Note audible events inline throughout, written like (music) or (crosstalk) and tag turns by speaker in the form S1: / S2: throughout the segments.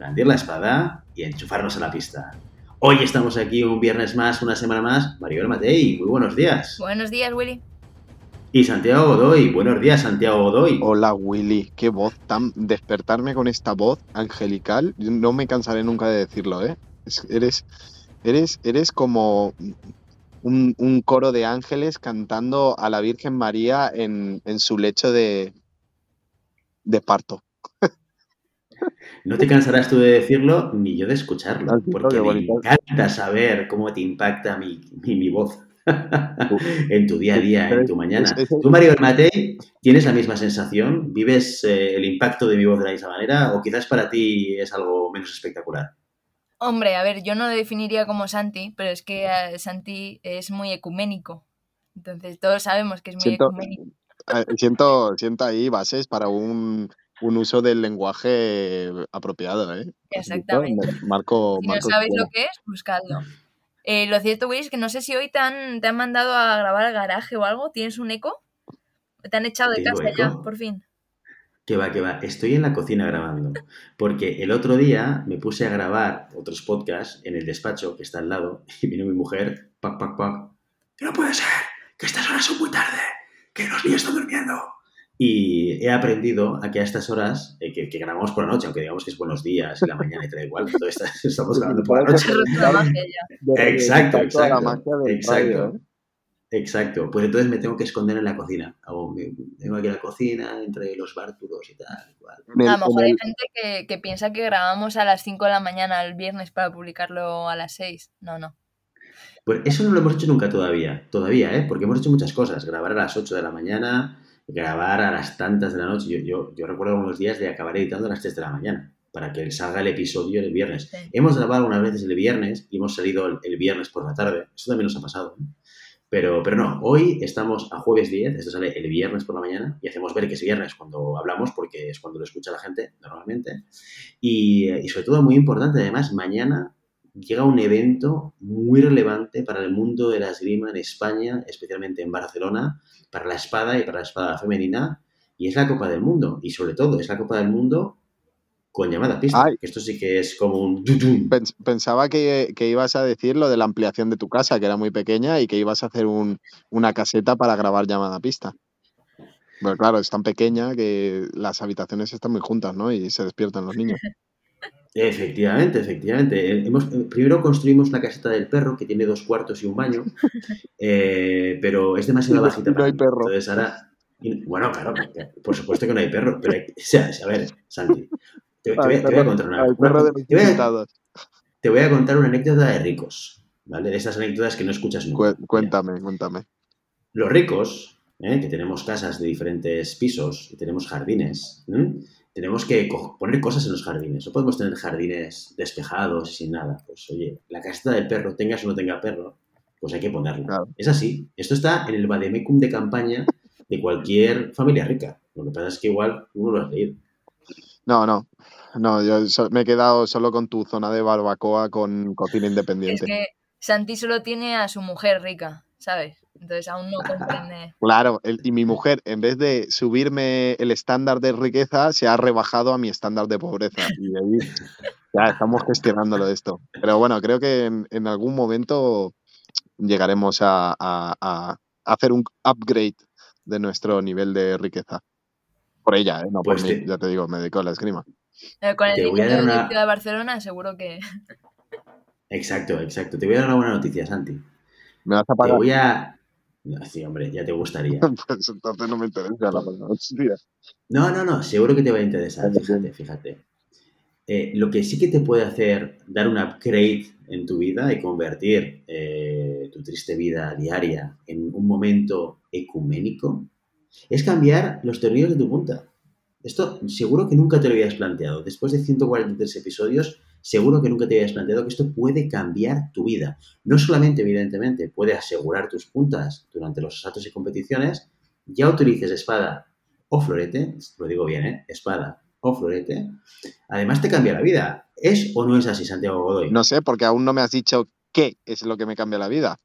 S1: blandir la espada y enchufarnos a la pista. Hoy estamos aquí un viernes más, una semana más. Maribel Matei, muy buenos días.
S2: Buenos días, Willy.
S1: Y Santiago Godoy, buenos días, Santiago Godoy.
S3: Hola, Willy, qué voz tan. Despertarme con esta voz angelical, no me cansaré nunca de decirlo, ¿eh? eres, eres, eres como un, coro de ángeles cantando a la Virgen María en, su lecho de, de parto.
S1: No te cansarás tú de decirlo ni yo de escucharlo, porque me encanta saber cómo te impacta mi, mi, voz en tu día a día, en tu mañana. ¿Tú, Mario Matei, tienes la misma sensación? ¿Vives eh, el impacto de mi voz de la misma manera o quizás para ti es algo menos espectacular?
S2: Hombre, a ver, yo no lo definiría como Santi, pero es que eh, Santi es muy ecuménico. Entonces todos sabemos que es muy ecuménico.
S3: Eh, siento, siento ahí bases para un, un uso del lenguaje apropiado, ¿eh?
S2: Exactamente.
S3: Marco,
S2: si no sabéis lo que es, buscadlo. Eh, lo cierto, Willy, es que no sé si hoy te han, te han mandado a grabar al garaje o algo. ¿Tienes un eco? ¿Te han echado de casa ya, por fin?
S1: Que va, que va. Estoy en la cocina grabando. Porque el otro día me puse a grabar otros podcasts en el despacho que está al lado y vino mi mujer, pac, pac, pac. Que no puede ser, que estas horas son muy tarde, que los niños están durmiendo. Y he aprendido a que a estas horas, eh, que, grabamos por la noche, aunque digamos que es buenos días y la mañana y da igual, (laughs) estamos grabando por la noche. (laughs) exacto, exacto. Exacto. ¿eh? Exacto. Pues entonces me tengo que esconder en la cocina. tengo aquí la cocina entre los bártulos y tal.
S2: A lo mejor hay gente que, piensa que grabamos a las 5 de la mañana el viernes para publicarlo a las 6. No, no.
S1: Pues eso no lo hemos hecho nunca todavía. Todavía, ¿eh? Porque hemos hecho muchas cosas. Grabar a las 8 de la mañana, grabar a las tantas de la noche. Yo, yo, yo recuerdo unos días de acabar editando a las 3 de la mañana para que salga el episodio el viernes. Hemos grabado unas veces el viernes y hemos salido el, viernes por la tarde. Eso también nos ha pasado. Pero, pero no, hoy estamos a jueves 10, esto sale el viernes por la mañana y hacemos ver que es viernes cuando hablamos porque es cuando lo escucha la gente normalmente. Y, y sobre todo muy importante, además, mañana llega un evento muy relevante para el mundo de la esgrima en España, especialmente en Barcelona, para la espada y para la espada femenina, y es la Copa del Mundo. Y sobre todo, es la Copa del Mundo con llamada pista. esto sí que es como un...
S3: Pensaba que, ibas a decir lo de la ampliación de tu casa, que era muy pequeña, y que ibas a hacer una caseta para grabar llamada pista. Pero claro, es tan pequeña que las habitaciones están muy juntas, ¿no? Y se despiertan los niños. (laughs)
S1: Efectivamente, efectivamente. Eh, hemos, eh, primero construimos la caseta del perro, que tiene dos cuartos y un baño, (laughs) eh, pero es demasiado bajita.
S3: No hay perro.
S1: Entonces ahora... Bueno, claro, por supuesto que no hay perro, pero o sea, a ver, Santi, te, voy, a contar una, te voy a contar una anécdota de ricos, ¿vale? De esas anécdotas que no escuchas nunca.
S3: Cuéntame, cuéntame.
S1: Los ricos, que tenemos casas de diferentes pisos y tenemos jardines, tenemos que poner cosas en los jardines. No podemos tener jardines despejados y sin nada. Pues oye, la caseta del perro, tengas o no tenga perro, pues hay que ponerla. Es así. Esto está en el vademecum de campaña de cualquier familia rica. Lo que pasa es que igual uno lo has leído.
S3: No, no. No, yo me he quedado solo con tu zona de barbacoa con cocina independiente.
S2: Es que Santi solo tiene a su mujer rica, ¿sabes? Entonces aún no comprende.
S3: Claro, y mi mujer, en vez de subirme el estándar de riqueza, se ha rebajado a mi estándar de pobreza. Y ahí ya estamos gestionándolo esto. Pero bueno, creo que en, algún momento llegaremos a, hacer un upgrade de nuestro nivel de riqueza. Por ella, ¿eh? no por pues mí, ya te digo, me dedico a la esgrima.
S2: Eh, con el dinero de de Barcelona, seguro que.
S1: Exacto, exacto. Te voy a dar una buena noticia, Santi.
S3: ¿Me vas a pagar?
S1: Te voy a. Sí, hombre, ya te gustaría. (laughs)
S3: pues entonces no me interesa la
S1: noticia. No, no, no, seguro que te va a interesar, fíjate, fíjate. Eh, lo que sí que te puede hacer dar un upgrade en tu vida y convertir eh, tu triste vida diaria en un momento ecuménico es cambiar los tornillos de tu punta. Esto seguro que nunca te lo habías planteado. Después de 143 episodios, seguro que nunca te habías planteado que esto puede cambiar tu vida. No solamente, evidentemente, puede asegurar tus puntas durante los asaltos y competiciones, ya utilices espada o florete, lo digo bien, ¿eh? Espada o florete, además te cambia la vida. ¿Es o no es así, Santiago Godoy?
S3: No sé, porque aún no me has dicho qué es lo que me cambia la vida.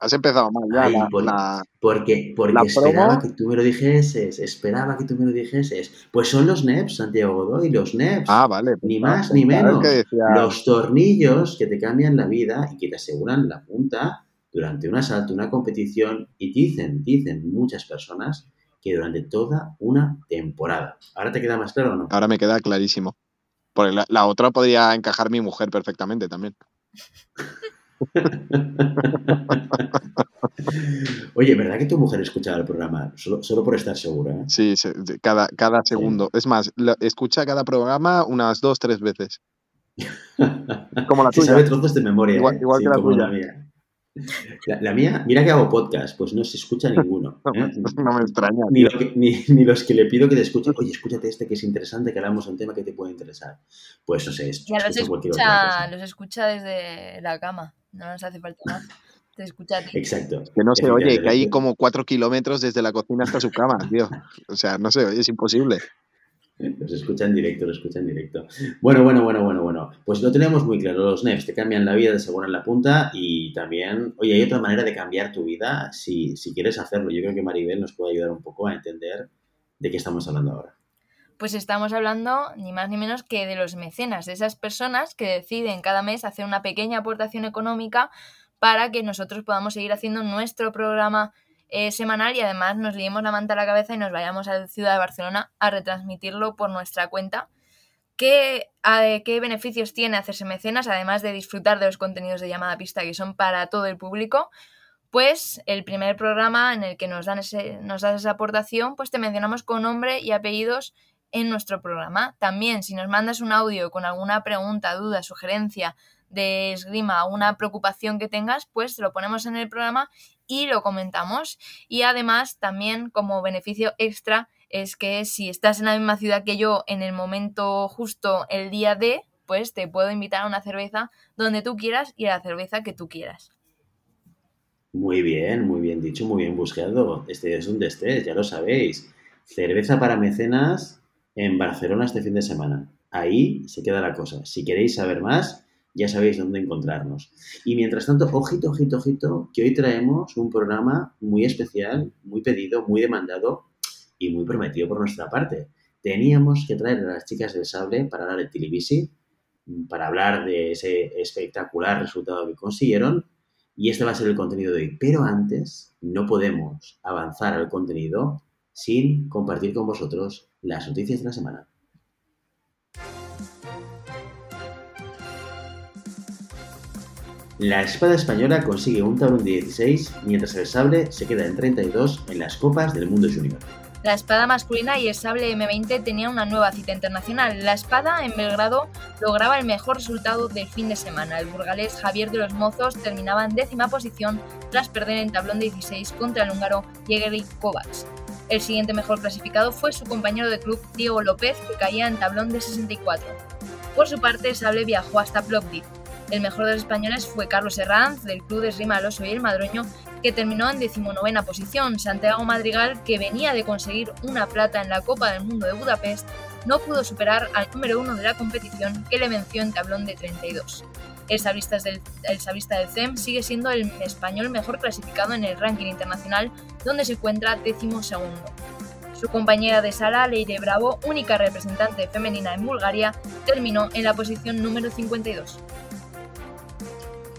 S3: Has empezado mal ya. la,
S1: porque porque esperaba que tú me lo dijeses, esperaba que tú me lo dijeses. Pues son los NEPs, Santiago Godoy, los NEPs.
S3: Ah, vale.
S1: Pues ni más ni menos. Los tornillos que te cambian la vida y que te aseguran la punta durante un asalto, una competición. Y dicen, dicen muchas personas que durante toda una temporada. ¿Ahora te queda más claro o no?
S3: Ahora me queda clarísimo. Porque la, la otra podría encajar mi mujer perfectamente también. (laughs)
S1: Oye, ¿verdad que tu mujer escucha el programa? Solo, por estar segura. ¿eh?
S3: Sí, cada, cada segundo. Es más, escucha cada programa unas dos, tres veces. (laughs)
S1: Como la tuya. Se sabe trozos de memoria. Igual, ¿eh? que la tuya. mía. La, mía, mira que hago podcast, pues no se escucha ninguno. (laughs)
S3: no,
S1: ¿eh?
S3: me extraña.
S1: Ni, ni, los que le pido que te escuchen, oye, escúchate este que es interesante, que hablamos de un tema que te puede interesar. Pues no sé,
S2: ya los escucha, los escucha desde la cama, no nos hace falta más. Te escucha a ti.
S1: Exacto.
S3: Que no se oye, que hay como cuatro kilómetros desde la cocina hasta su cama, tío. O sea, no se oye, es imposible.
S1: Los escucha en directo, los escucha en directo. Bueno, bueno, bueno, bueno, bueno. Pues lo tenemos muy claro. Los NEPs te cambian la vida, te aseguran la punta y también, oye, hay otra manera de cambiar tu vida si, si quieres hacerlo. Yo creo que Maribel nos puede ayudar un poco a entender de qué estamos hablando ahora.
S2: Pues estamos hablando ni más ni menos que de los mecenas, de esas personas que deciden cada mes hacer una pequeña aportación económica para que nosotros podamos seguir haciendo nuestro programa eh, semanal y además nos liemos la manta a la cabeza y nos vayamos a la ciudad de Barcelona a retransmitirlo por nuestra cuenta. ¿Qué, ¿Qué beneficios tiene hacerse mecenas, además de disfrutar de los contenidos de llamada pista que son para todo el público? Pues el primer programa en el que nos, dan ese, nos das esa aportación, pues te mencionamos con nombre y apellidos en nuestro programa. También, si nos mandas un audio con alguna pregunta, duda, sugerencia de esgrima, una preocupación que tengas, pues lo ponemos en el programa y lo comentamos. Y además, también como beneficio extra, es que si estás en la misma ciudad que yo en el momento justo el día de, pues te puedo invitar a una cerveza donde tú quieras y a la cerveza que tú quieras.
S1: Muy bien, muy bien dicho, muy bien buscado. Este es un estés, ya lo sabéis. Cerveza para mecenas en Barcelona este fin de semana. Ahí se queda la cosa. Si queréis saber más, ya sabéis dónde encontrarnos. Y mientras tanto, ojito, ojito, ojito, que hoy traemos un programa muy especial, muy pedido, muy demandado y muy prometido por nuestra parte. Teníamos que traer a las chicas del sable para hablar de Tilibisi, para hablar de ese espectacular resultado que consiguieron. Y este va a ser el contenido de hoy. Pero antes, no podemos avanzar al contenido sin compartir con vosotros las noticias de la semana. La espada española consigue un tablón de 16, mientras el sable se queda en 32 en las copas del mundo junior.
S2: La espada masculina y el sable M20 tenían una nueva cita internacional. La espada en Belgrado lograba el mejor resultado del fin de semana. El burgalés Javier de los Mozos terminaba en décima posición tras perder en tablón de 16 contra el húngaro Jegeri Kovacs. El siguiente mejor clasificado fue su compañero de club Diego López, que caía en tablón de 64. Por su parte, Sable viajó hasta Plovdiv, el mejor de los españoles fue Carlos Herranz, del Club de Esgrima y el Madroño, que terminó en decimonovena posición. Santiago Madrigal, que venía de conseguir una plata en la Copa del Mundo de Budapest, no pudo superar al número uno de la competición, que le venció en tablón de 32. El sablista del, el del CEM sigue siendo el español mejor clasificado en el ranking internacional, donde se encuentra décimo segundo. Su compañera de sala, Leire Bravo, única representante femenina en Bulgaria, terminó en la posición número 52.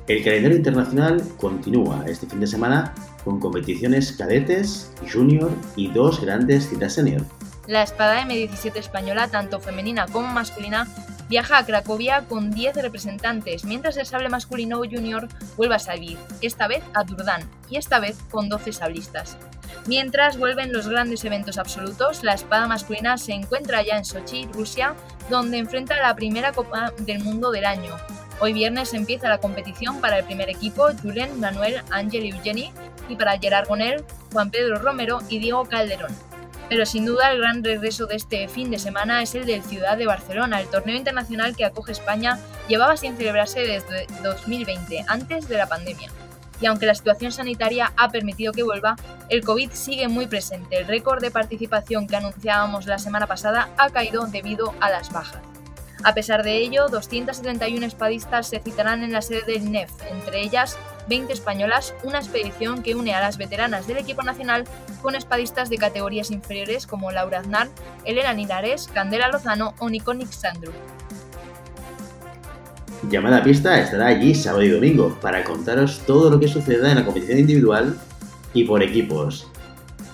S1: El calendario internacional continúa este fin de semana con competiciones cadetes, junior y dos grandes citas senior.
S2: La espada M17 española, tanto femenina como masculina, viaja a Cracovia con 10 representantes, mientras el sable masculino junior vuelve a salir, esta vez a Turdán, y esta vez con 12 sablistas. Mientras vuelven los grandes eventos absolutos, la espada masculina se encuentra ya en Sochi, Rusia, donde enfrenta la primera Copa del Mundo del año, Hoy viernes empieza la competición para el primer equipo Julen, Manuel, Ángel y Eugeni y para Gerard Gonel, Juan Pedro Romero y Diego Calderón. Pero sin duda el gran regreso de este fin de semana es el del Ciudad de Barcelona, el torneo internacional que acoge España llevaba sin celebrarse desde 2020, antes de la pandemia. Y aunque la situación sanitaria ha permitido que vuelva, el COVID sigue muy presente. El récord de participación que anunciábamos la semana pasada ha caído debido a las bajas. A pesar de ello, 271 espadistas se citarán en la sede del NEF, entre ellas 20 españolas, una expedición que une a las veteranas del equipo nacional con espadistas de categorías inferiores como Laura Aznar, Elena Linares, Candela Lozano o Niconic Sandru.
S1: Llamada Pista estará allí sábado y domingo para contaros todo lo que suceda en la competición individual y por equipos.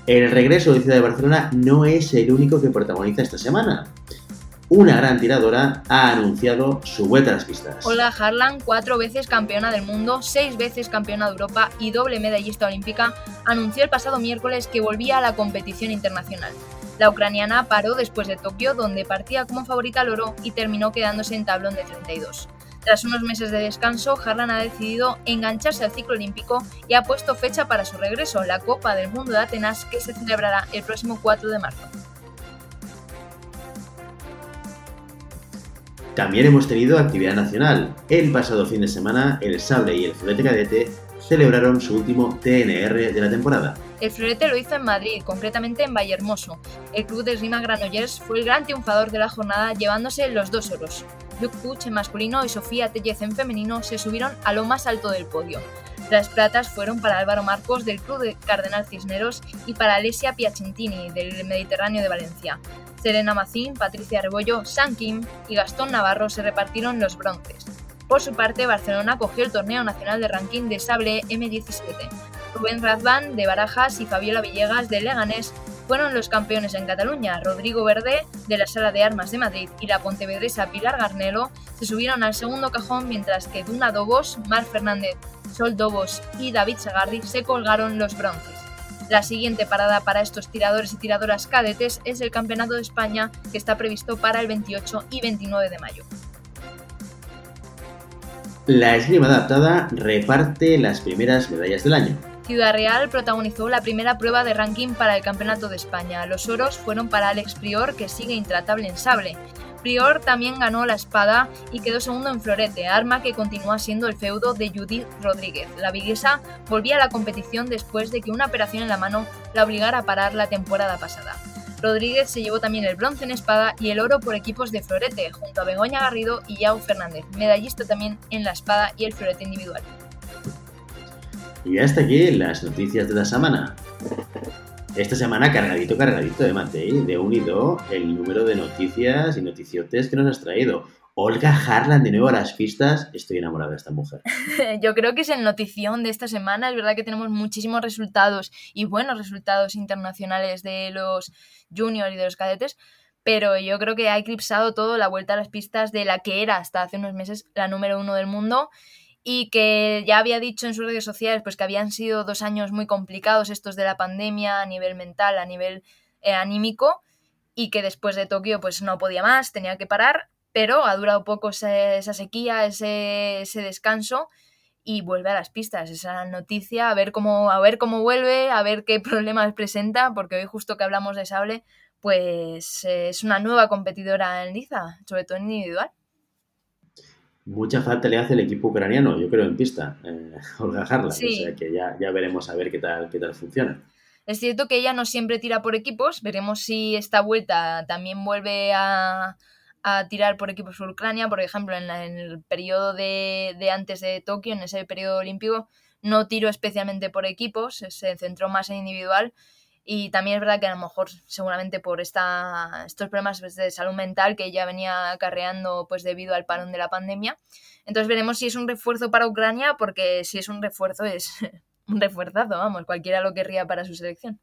S1: El regreso de Ciudad de Barcelona no es el único que protagoniza esta semana una gran tiradora ha anunciado su vuelta a las pistas.
S2: Olga Harlan, cuatro veces campeona del mundo, seis veces campeona de Europa y doble medallista olímpica, anunció el pasado miércoles que volvía a la competición internacional. La ucraniana paró después de Tokio, donde partía como favorita al oro y terminó quedándose en tablón de 32. Tras unos meses de descanso, Harlan ha decidido engancharse al ciclo olímpico y ha puesto fecha para su regreso, la Copa del Mundo de Atenas, que se celebrará el próximo 4 de marzo.
S1: También hemos tenido actividad nacional. El pasado fin de semana, el Sable y el Florete Cadete celebraron su último TNR de la temporada.
S2: El Florete lo hizo en Madrid, concretamente en Vallehermoso. El club de esgrima Granollers fue el gran triunfador de la jornada, llevándose los dos oros. Luke Puch en masculino y Sofía Tellez en femenino se subieron a lo más alto del podio. Las platas fueron para Álvaro Marcos del Club de Cardenal Cisneros y para Alesia Piacentini del Mediterráneo de Valencia. Serena Macín, Patricia Rebollo, San Kim y Gastón Navarro se repartieron los bronces. Por su parte, Barcelona cogió el torneo nacional de ranking de sable M17. Rubén Razvan de Barajas y Fabiola Villegas de Leganés fueron los campeones en Cataluña. Rodrigo Verde, de la Sala de Armas de Madrid, y la pontevedresa Pilar Garnelo se subieron al segundo cajón, mientras que Duna Dobos, Mar Fernández, Sol Dobos y David Sagardi se colgaron los bronces. La siguiente parada para estos tiradores y tiradoras cadetes es el Campeonato de España, que está previsto para el 28 y 29 de mayo.
S1: La esgrima adaptada reparte las primeras medallas del año.
S2: Ciudad Real protagonizó la primera prueba de ranking para el Campeonato de España. Los oros fueron para Alex Prior, que sigue intratable en sable. Prior también ganó la espada y quedó segundo en florete, arma que continúa siendo el feudo de Judith Rodríguez. La viguesa volvía a la competición después de que una operación en la mano la obligara a parar la temporada pasada. Rodríguez se llevó también el bronce en espada y el oro por equipos de florete, junto a Begoña Garrido y Yao Fernández, medallista también en la espada y el florete individual.
S1: Y hasta aquí las noticias de la semana. Esta semana cargadito, cargadito de Matei, de unido el número de noticias y noticiotes que nos has traído. Olga Harlan de nuevo a las pistas. Estoy enamorada de esta mujer. (laughs)
S2: Yo creo que es el notición de esta semana. Es verdad que tenemos muchísimos resultados y buenos resultados internacionales de los juniors y de los cadetes. Pero yo creo que ha eclipsado todo la vuelta a las pistas de la que era hasta hace unos meses la número uno del mundo y que ya había dicho en sus redes sociales pues que habían sido dos años muy complicados estos de la pandemia a nivel mental, a nivel eh, anímico y que después de Tokio pues no podía más, tenía que parar, pero ha durado poco esa sequía, ese, ese, descanso y vuelve a las pistas, esa noticia, a ver cómo a ver cómo vuelve, a ver qué (laughs) problemas presenta, porque hoy justo que hablamos de sable, pues es una nueva competidora en liza, sobre todo en individual
S1: mucha falta le hace el equipo ucraniano, yo creo, en pista, eh, (laughs) Olga Harlan. O sea que ya, ya veremos a ver qué tal, qué tal funciona.
S2: Es cierto que ella no siempre tira por equipos, veremos si esta vuelta también vuelve a, a tirar por equipos por Ucrania, por ejemplo, en, en el periodo de, de, antes de Tokio, en ese periodo olímpico, no tiró especialmente por equipos, se centró más en individual y también es verdad que a lo mejor seguramente por esta, estos problemas pues, de salud mental que ella venía acarreando pues debido al parón de la pandemia. Entonces veremos si es un refuerzo para Ucrania, porque si es un refuerzo es (laughs) un refuerzazo, vamos, cualquiera lo querría para su selección.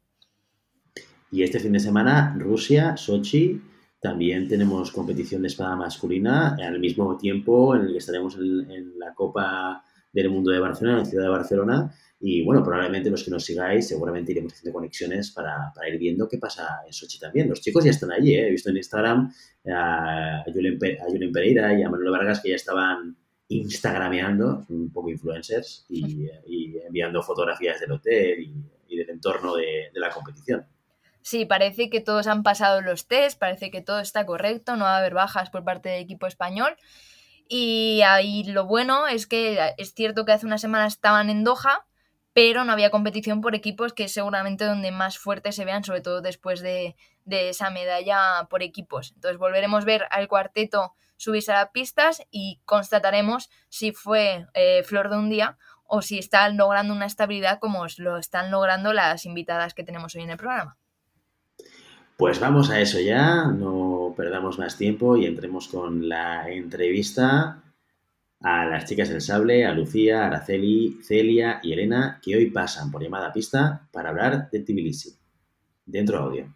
S1: Y este fin de semana, Rusia, Sochi, también tenemos competición de espada masculina al mismo tiempo en el que estaremos en la Copa del Mundo de Barcelona, en la ciudad de Barcelona, y bueno, probablemente los que nos sigáis, seguramente iremos haciendo conexiones para, para ir viendo qué pasa en Sochi también. Los chicos ya están allí, ¿eh? he visto en Instagram a Julen, Pereira y a Manuel Vargas que ya estaban instagrameando, un poco influencers, y, enviando fotografías del hotel y, del entorno de, de la competición.
S2: Sí, parece que todos han pasado los test, parece que todo está correcto, no va a haber bajas por parte del equipo español. Y ahí lo bueno es que es cierto que hace una semana estaban en Doha, pero no había competición por equipos, que es seguramente donde más fuertes se vean, sobre todo después de, esa medalla por equipos. Entonces volveremos a ver al cuarteto subirse a las pistas y constataremos si fue eh, flor de un día o si están logrando una estabilidad como lo están logrando las invitadas que tenemos hoy en el programa.
S1: Pues vamos a eso ya, no perdamos más tiempo y entremos con la entrevista a las chicas del sable, a Lucía, Araceli, Celia y Elena, que hoy pasan por llamada pista para hablar de Tbilisi. Dentro audio.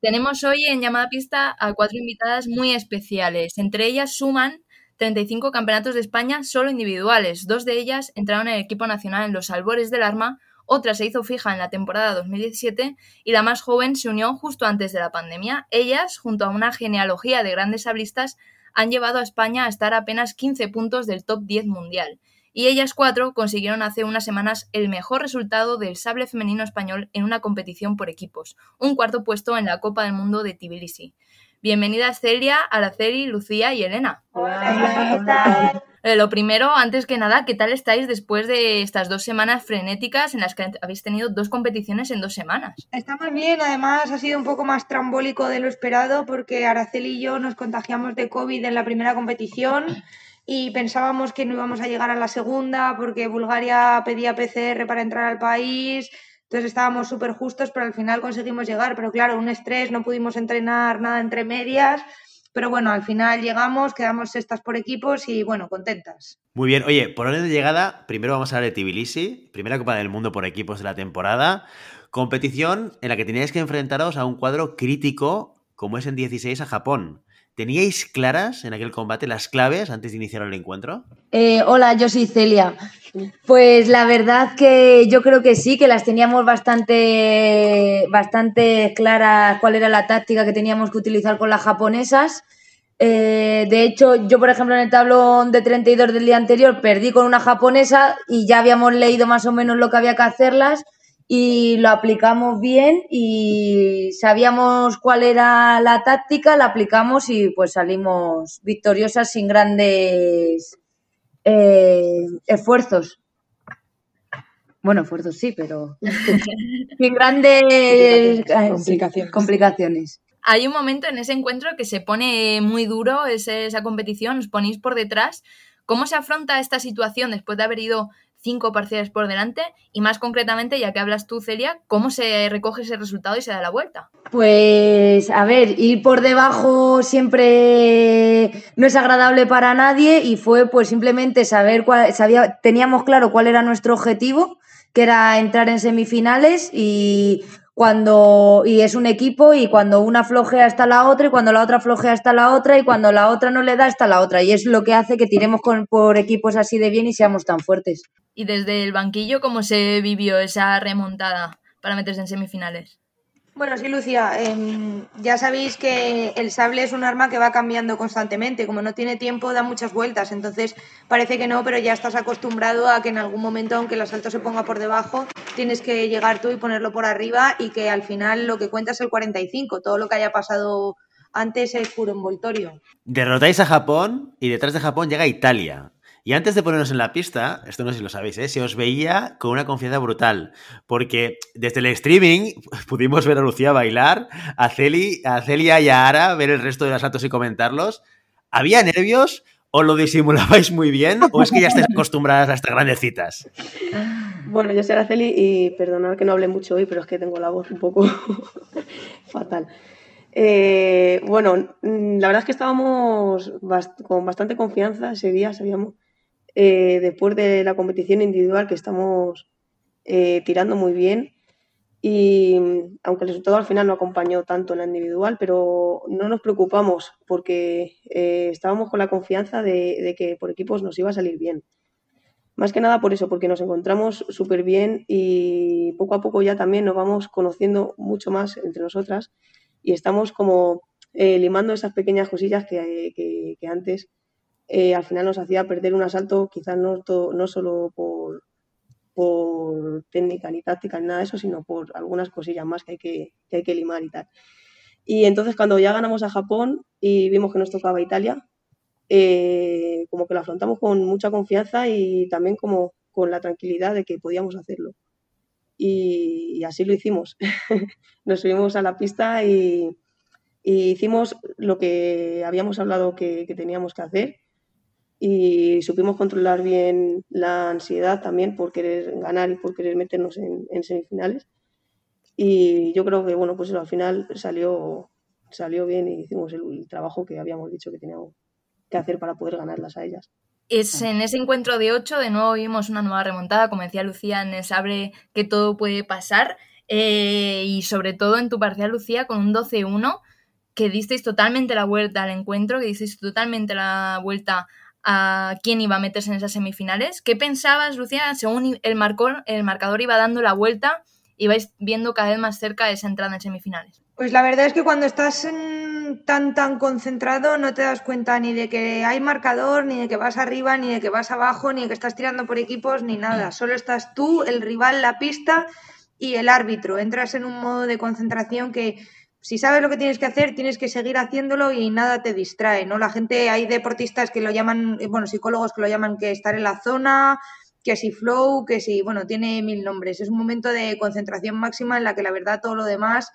S2: Tenemos hoy en llamada pista a cuatro invitadas muy especiales. Entre ellas suman 35 campeonatos de España solo individuales. Dos de ellas entraron en el equipo nacional en los albores del arma otra se hizo fija en la temporada 2017 y la más joven se unió justo antes de la pandemia. Ellas, junto a una genealogía de grandes sablistas, han llevado a España a estar a apenas 15 puntos del top 10 mundial. Y ellas cuatro consiguieron hace unas semanas el mejor resultado del sable femenino español en una competición por equipos, un cuarto puesto en la Copa del Mundo de Tbilisi. Bienvenidas Celia, Araceli, Lucía y Elena.
S4: Hola,
S2: eh, lo primero, antes que nada, ¿qué tal estáis después de estas dos semanas frenéticas en las que habéis tenido dos competiciones en dos semanas?
S4: Estamos bien, además ha sido un poco más trambólico de lo esperado porque Araceli y yo nos contagiamos de COVID en la primera competición y pensábamos que no íbamos a llegar a la segunda porque Bulgaria pedía PCR para entrar al país. Entonces estábamos súper justos, pero al final conseguimos llegar. Pero claro, un estrés, no pudimos entrenar nada entre medias. Pero bueno, al final llegamos, quedamos sextas por equipos y bueno, contentas.
S1: Muy bien, oye, por orden de llegada, primero vamos a hablar de Tbilisi, primera Copa del Mundo por equipos de la temporada. Competición en la que teníais que enfrentaros a un cuadro crítico como es en 16 a Japón. ¿Teníais claras en aquel combate las claves antes de iniciar el encuentro?
S5: Eh, hola, yo soy Celia. Pues la verdad que yo creo que sí, que las teníamos bastante, bastante claras cuál era la táctica que teníamos que utilizar con las japonesas. Eh, de hecho, yo, por ejemplo, en el tablón de 32 del día anterior perdí con una japonesa y ya habíamos leído más o menos lo que había que hacerlas y lo aplicamos bien y sabíamos cuál era la táctica, la aplicamos y pues salimos victoriosas sin grandes eh, esfuerzos. Bueno, esfuerzos sí, pero (laughs) sin grandes complicaciones. complicaciones.
S2: Hay un momento en ese encuentro que se pone muy duro esa competición, os ponéis por detrás. ¿Cómo se afronta esta situación después de haber ido cinco parciales por delante y más concretamente, ya que hablas tú, Celia, ¿cómo se recoge ese resultado y se da la vuelta?
S5: Pues a ver, ir por debajo siempre no es agradable para nadie y fue pues simplemente saber cuál, sabía, teníamos claro cuál era nuestro objetivo, que era entrar en semifinales y cuando y es un equipo y cuando una flojea está la otra y cuando la otra flojea está la otra y cuando la otra no le da está la otra y es lo que hace que tiremos con, por equipos así de bien y seamos tan fuertes.
S2: Y desde el banquillo, ¿cómo se vivió esa remontada para meterse en semifinales?
S4: Bueno, sí, Lucía, em, ya sabéis que el sable es un arma que va cambiando constantemente. Como no tiene tiempo, da muchas vueltas. Entonces, parece que no, pero ya estás acostumbrado a que en algún momento, aunque el asalto se ponga por debajo, tienes que llegar tú y ponerlo por arriba y que al final lo que cuenta es el 45. Todo lo que haya pasado antes es puro envoltorio.
S1: Derrotáis a Japón y detrás de Japón llega Italia. Y antes de ponernos en la pista, esto no sé si lo sabéis, ¿eh? se os veía con una confianza brutal, porque desde el streaming (laughs) pudimos ver a Lucía bailar, a, Celi, a Celia y a Ara ver el resto de los asaltos y comentarlos. ¿Había nervios o lo disimulabais muy bien o es que ya estáis acostumbradas a estas grandes citas?
S6: Bueno, yo soy Araceli y perdonad que no hable mucho hoy, pero es que tengo la voz un poco (laughs) fatal. Eh, bueno, mm, la verdad es que estábamos con bastante confianza ese día, sabíamos eh, después de la competición individual que estamos eh, tirando muy bien. Y mm, aunque el resultado al final no acompañó tanto en la individual, pero no nos preocupamos porque eh, estábamos con la confianza de, que por equipos nos iba a salir bien. Más que nada por eso, porque nos encontramos súper bien y poco a poco ya también nos vamos conociendo mucho más entre nosotras y estamos como limando esas pequeñas cosillas que, que antes eh, al final nos hacía perder un asalto, quizás no, no solo por por técnica ni táctica ni nada de eso, sino por algunas cosillas más que hay que, que hay que limar y tal. Y entonces cuando ya ganamos a Japón y vimos que nos tocaba Italia, eh, como que lo afrontamos con mucha confianza y también como con la tranquilidad de que podíamos hacerlo. Y, así lo hicimos. (laughs) nos subimos a la pista y, hicimos lo que habíamos hablado que, teníamos que hacer y supimos controlar bien la ansiedad también por querer ganar y por querer meternos en, semifinales. Y yo creo que, bueno, pues al final salió, salió bien y hicimos el trabajo que habíamos dicho que teníamos que hacer para poder ganarlas a ellas.
S2: Es en ese encuentro de 8, de nuevo vimos una nueva remontada, como decía Lucía, en el sabre que todo puede pasar, eh, y sobre todo en tu parcial, Lucía, con un 12-1, que disteis totalmente la vuelta al encuentro, que disteis totalmente la vuelta a quién iba a meterse en esas semifinales. ¿Qué pensabas, Lucía, según el, marcor, el marcador iba dando la vuelta, ibais viendo cada vez más cerca de esa entrada en semifinales?
S4: Pues la verdad es que cuando estás tan tan concentrado no te das cuenta ni de que hay marcador, ni de que vas arriba, ni de que vas abajo, ni de que estás tirando por equipos, ni nada. Solo estás tú, el rival, la pista y el árbitro. Entras en un modo de concentración que si sabes lo que tienes que hacer, tienes que seguir haciéndolo y nada te distrae, ¿no? La gente, hay deportistas que lo llaman, bueno, psicólogos que lo llaman que estar en la zona, que si flow, que si, bueno, tiene mil nombres. Es un momento de concentración máxima en la que la verdad todo lo demás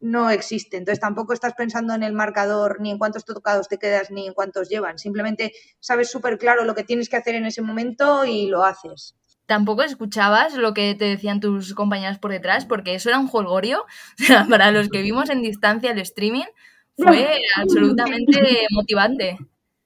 S4: no existe. Entonces tampoco estás pensando en el marcador, ni en cuántos tocados te quedas, ni en cuántos llevan. Simplemente sabes súper claro lo que tienes que hacer en ese momento y lo haces.
S2: Tampoco escuchabas lo que te decían tus compañeras por detrás, porque eso era un jolgorio. (laughs) para los que vimos en distancia el streaming, fue (laughs) absolutamente motivante.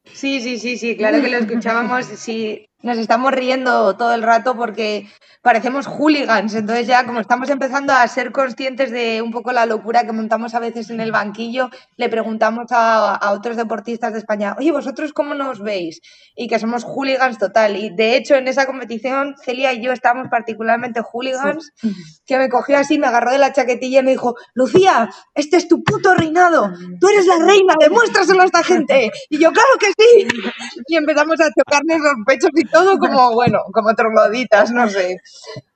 S4: Sí, sí, sí, sí, claro que lo escuchábamos. Sí, nos estamos riendo todo el rato porque parecemos hooligans. Entonces ya como estamos empezando a ser conscientes de un poco la locura que montamos a veces en el banquillo, le preguntamos a, otros deportistas de España, oye, ¿vosotros cómo nos veis? Y que somos hooligans total. Y de hecho en esa competición Celia y yo estábamos particularmente hooligans, (laughs) que me cogió así, me agarró de la chaquetilla y me dijo, Lucía, este es tu puto reinado, tú eres la reina, demuéstraselo a esta gente. Y yo, claro que sí. (laughs) Y empezamos a chocarnos los pechos y todo como, bueno, como trogloditas, no sé.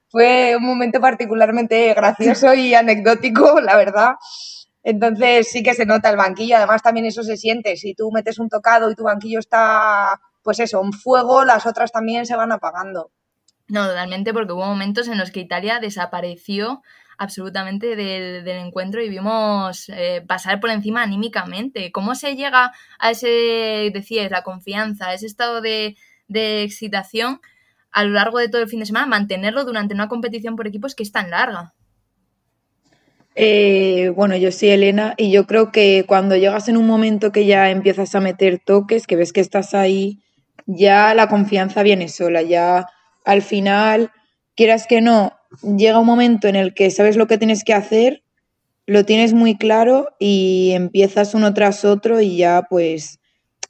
S4: Fue un momento particularmente gracioso y anecdótico, la verdad. Entonces sí que se nota el banquillo, además también eso se siente. Si tú metes un tocado y tu banquillo está, pues eso, en fuego, las otras también se van apagando.
S2: No, totalmente, porque hubo momentos en los que Italia desapareció absolutamente del, encuentro y vimos eh, pasar por encima anímicamente. ¿Cómo se llega a ese, decías, la confianza, a ese estado de, de excitación a lo largo de todo el fin de semana, mantenerlo durante una competición por equipos que es tan larga.
S5: Eh, bueno, yo soy Elena y yo creo que cuando llegas en un momento que ya empiezas a meter toques, que ves que estás ahí, ya la confianza viene sola, ya al final, quieras que no, llega un momento en el que sabes lo que tienes que hacer, lo tienes muy claro y empiezas uno tras otro y ya pues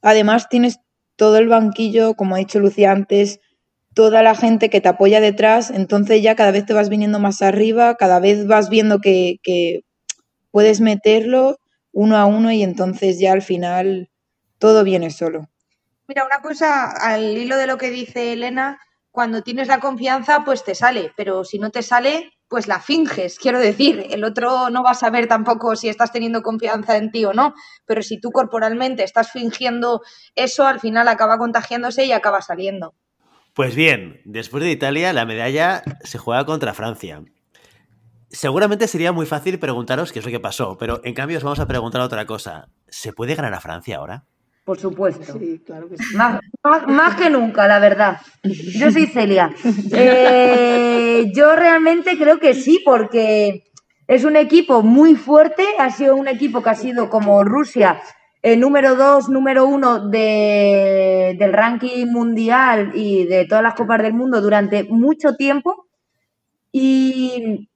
S5: además tienes todo el banquillo, como ha dicho Lucía antes, toda la gente que te apoya detrás, entonces ya cada vez te vas viniendo más arriba, cada vez vas viendo que, puedes meterlo uno a uno y entonces ya al final todo viene solo.
S4: Mira, una cosa al hilo de lo que dice Elena, cuando tienes la confianza, pues te sale, pero si no te sale, pues la finges. Quiero decir, el otro no va a saber tampoco si estás teniendo confianza en ti o no, pero si tú corporalmente estás fingiendo eso, al final acaba contagiándose y acaba saliendo.
S1: Pues bien, después de Italia, la medalla se juega contra Francia. Seguramente sería muy fácil preguntaros qué es lo que pasó, pero en cambio os vamos a preguntar otra cosa. ¿Se puede ganar a Francia ahora?
S5: Por supuesto. Sí, claro que sí. Más, que nunca, la verdad. Yo soy Celia. (laughs) Eh, yo realmente creo que sí, porque es un equipo muy fuerte. Ha sido un equipo que ha sido como Rusia, número dos, número uno de, del ranking mundial y de todas las copas del mundo durante mucho tiempo. Y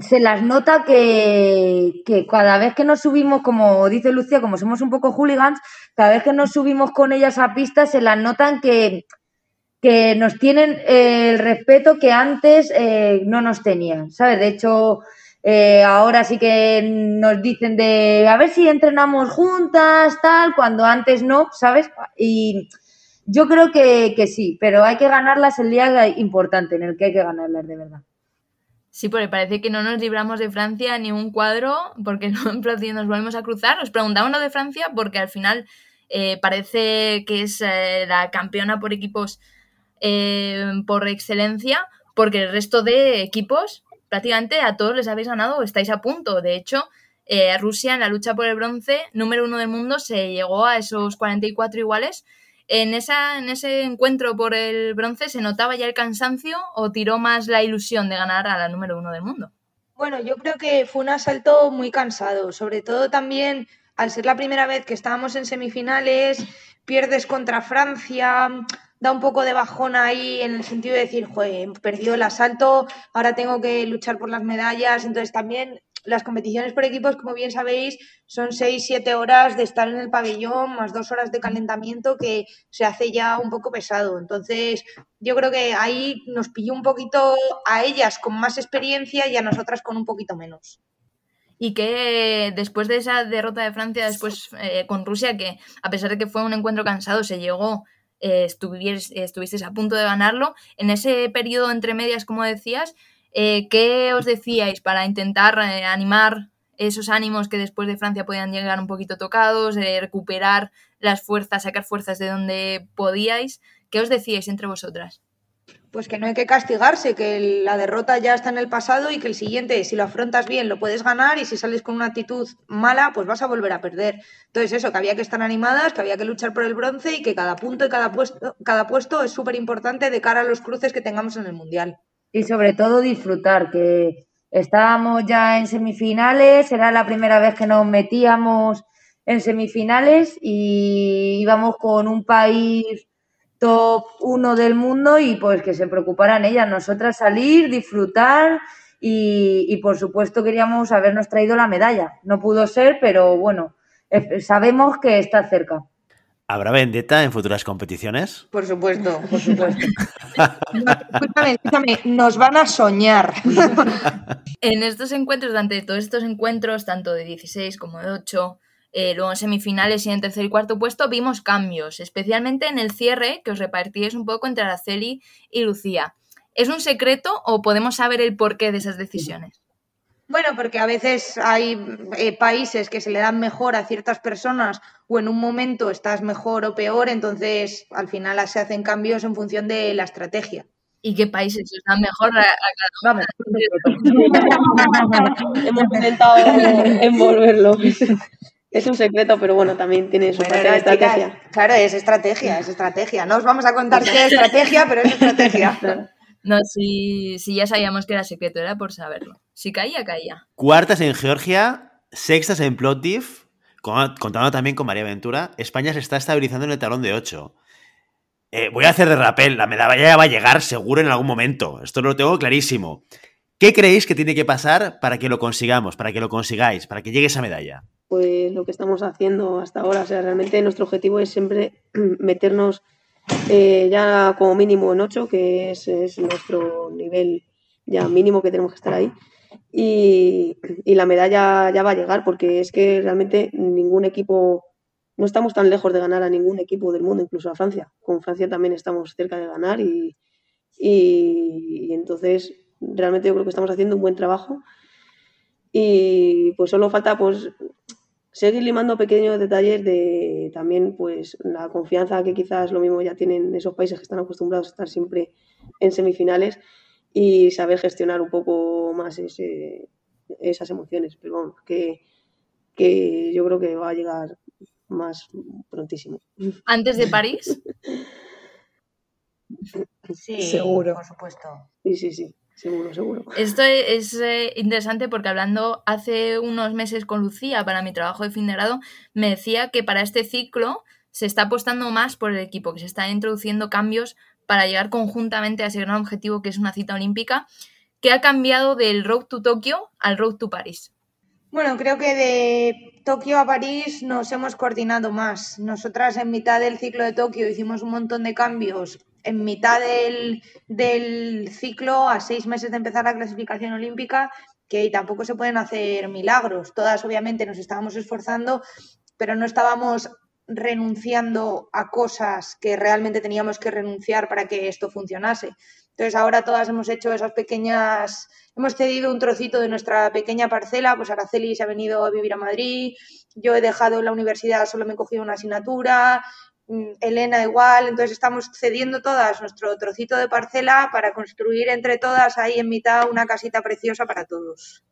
S5: se las nota que, cada vez que nos subimos, como dice Lucia, como somos un poco hooligans, cada vez que nos subimos con ellas a pista, se las notan que, que nos tienen el respeto que antes eh, no nos tenían, ¿sabes? De hecho, eh, ahora sí que nos dicen de a ver si entrenamos juntas, tal, cuando antes no, ¿sabes? Y Yo creo que, que sí, pero hay que ganarlas el día importante, en el que hay que ganarlas de verdad.
S2: Sí, porque parece que no nos libramos de Francia ni un cuadro, porque no, nos volvemos a cruzar. Os preguntamos lo de Francia porque al final eh, parece que es eh, la campeona por equipos eh, por excelencia, porque el resto de equipos prácticamente a todos les habéis ganado estáis a punto. De hecho, Rusia en la lucha por el bronce, número uno del mundo, se llegó a esos 44 iguales. En, esa, en ese encuentro por el bronce, ¿se notaba ya el cansancio o tiró más la ilusión de ganar a la número uno del mundo?
S4: Bueno, yo creo que fue un asalto muy cansado, sobre todo también al ser la primera vez que estábamos en semifinales, pierdes contra Francia, da un poco de bajón ahí en el sentido de decir, joder, perdido el asalto, ahora tengo que luchar por las medallas, entonces también las competiciones por equipos, como bien sabéis, son 6-7 horas de estar en el pabellón, más dos horas de calentamiento que se hace ya un poco pesado. Entonces, yo creo que ahí nos pilló un poquito a ellas con más experiencia y a nosotras con un poquito menos
S2: y que después de esa derrota de Francia, después eh, con Rusia, que a pesar de que fue un encuentro cansado, se llegó, eh, estuvisteis a punto de ganarlo, en ese periodo entre medias, como decías, eh, ¿qué os decíais para intentar animar esos ánimos que después de Francia podían llegar un poquito tocados, recuperar las fuerzas, sacar fuerzas de donde podíais? ¿Qué os decíais entre vosotras?
S4: pues que no hay que castigarse, que la derrota ya está en el pasado y que el siguiente, si lo afrontas bien, lo puedes ganar y si sales con una actitud mala, pues vas a volver a perder. Entonces eso, que había que estar animadas, que había que luchar por el bronce y que cada punto y cada puesto, cada puesto es súper importante de cara a los cruces que tengamos en el Mundial.
S5: Y sobre todo disfrutar, que estábamos ya en semifinales, era la primera vez que nos metíamos en semifinales y íbamos con un país top uno del mundo y pues que se preocuparan ellas, nosotras salir, disfrutar y, por supuesto queríamos habernos traído la medalla. No pudo ser, pero bueno, sabemos que está cerca.
S1: ¿Habrá vendetta en futuras competiciones?
S4: Por supuesto, por supuesto. (laughs) escúchame, escúchame, nos van a soñar. (laughs)
S2: en estos encuentros, durante todos estos encuentros, tanto de 16 como de 8, eh, luego en semifinales y en tercer y cuarto puesto vimos cambios, especialmente en el cierre, que os repartíais un poco entre Araceli y Lucía. ¿Es un secreto o podemos saber el porqué de esas decisiones?
S4: Bueno, porque a veces hay eh, países que se le dan mejor a ciertas personas o en un momento estás mejor o peor, entonces al final se hacen cambios en función de la estrategia.
S2: ¿Y qué países están mejor a,
S6: Vamos. (laughs) Hemos intentado envolverlo. Es un secreto, pero bueno, también tiene su parte de estrategia.
S4: claro, es estrategia, es estrategia. No os vamos a contar qué es estrategia, pero es estrategia. (laughs)
S2: No, si, si ya sabíamos que era secreto, era por saberlo. Si caía, caía.
S1: Cuartas en Georgia, sextas en Plovdiv, contando también con María Ventura, España se está estabilizando en el talón de 8. Eh, voy a hacer de rapel, la medalla ya va a llegar seguro en algún momento. Esto lo tengo clarísimo. ¿Qué creéis que tiene que pasar para que lo consigamos, para que lo consigáis, para que llegue esa medalla?
S6: pues lo que estamos haciendo hasta ahora. O sea, realmente nuestro objetivo es siempre (clears throat) meternos eh, ya como mínimo en 8, que es, nuestro nivel ya mínimo que tenemos que estar ahí. Y, la medalla ya va a llegar porque es que realmente ningún equipo, no estamos tan lejos de ganar a ningún equipo del mundo, incluso a Francia. Con Francia también estamos cerca de ganar y, y entonces realmente yo creo que estamos haciendo un buen trabajo y pues solo falta pues seguir limando pequeños detalles de también pues la confianza que quizás lo mismo ya tienen esos países que están acostumbrados a estar siempre en semifinales y saber gestionar un poco más ese, esas emociones. Pero bueno, que, que yo creo que va a llegar más prontísimo.
S2: ¿Antes de París? (laughs)
S4: sí, seguro. Por supuesto.
S6: Sí, sí, sí. Seguro, seguro.
S2: Esto es, eh, interesante porque hablando hace unos meses con Lucía para mi trabajo de fin de grado, me decía que para este ciclo se está apostando más por el equipo, que se están introduciendo cambios para llegar conjuntamente a ese gran objetivo que es una cita olímpica, que ha cambiado del Road to Tokio al Road to París.
S4: Bueno, creo que de Tokio a París nos hemos coordinado más. Nosotras en mitad del ciclo de Tokio hicimos un montón de cambios en mitad del, ciclo, a seis meses de empezar la clasificación olímpica, que tampoco se pueden hacer milagros. Todas obviamente nos estábamos esforzando, pero no estábamos renunciando a cosas que realmente teníamos que renunciar para que esto funcionase. Entonces ahora todas hemos hecho esas pequeñas, hemos cedido un trocito de nuestra pequeña parcela, pues Araceli se ha venido a vivir a Madrid, yo he dejado la universidad, solo me he cogido una asignatura, Elena igual, entonces estamos cediendo todas nuestro trocito de parcela para construir entre todas ahí en mitad una casita preciosa para todos.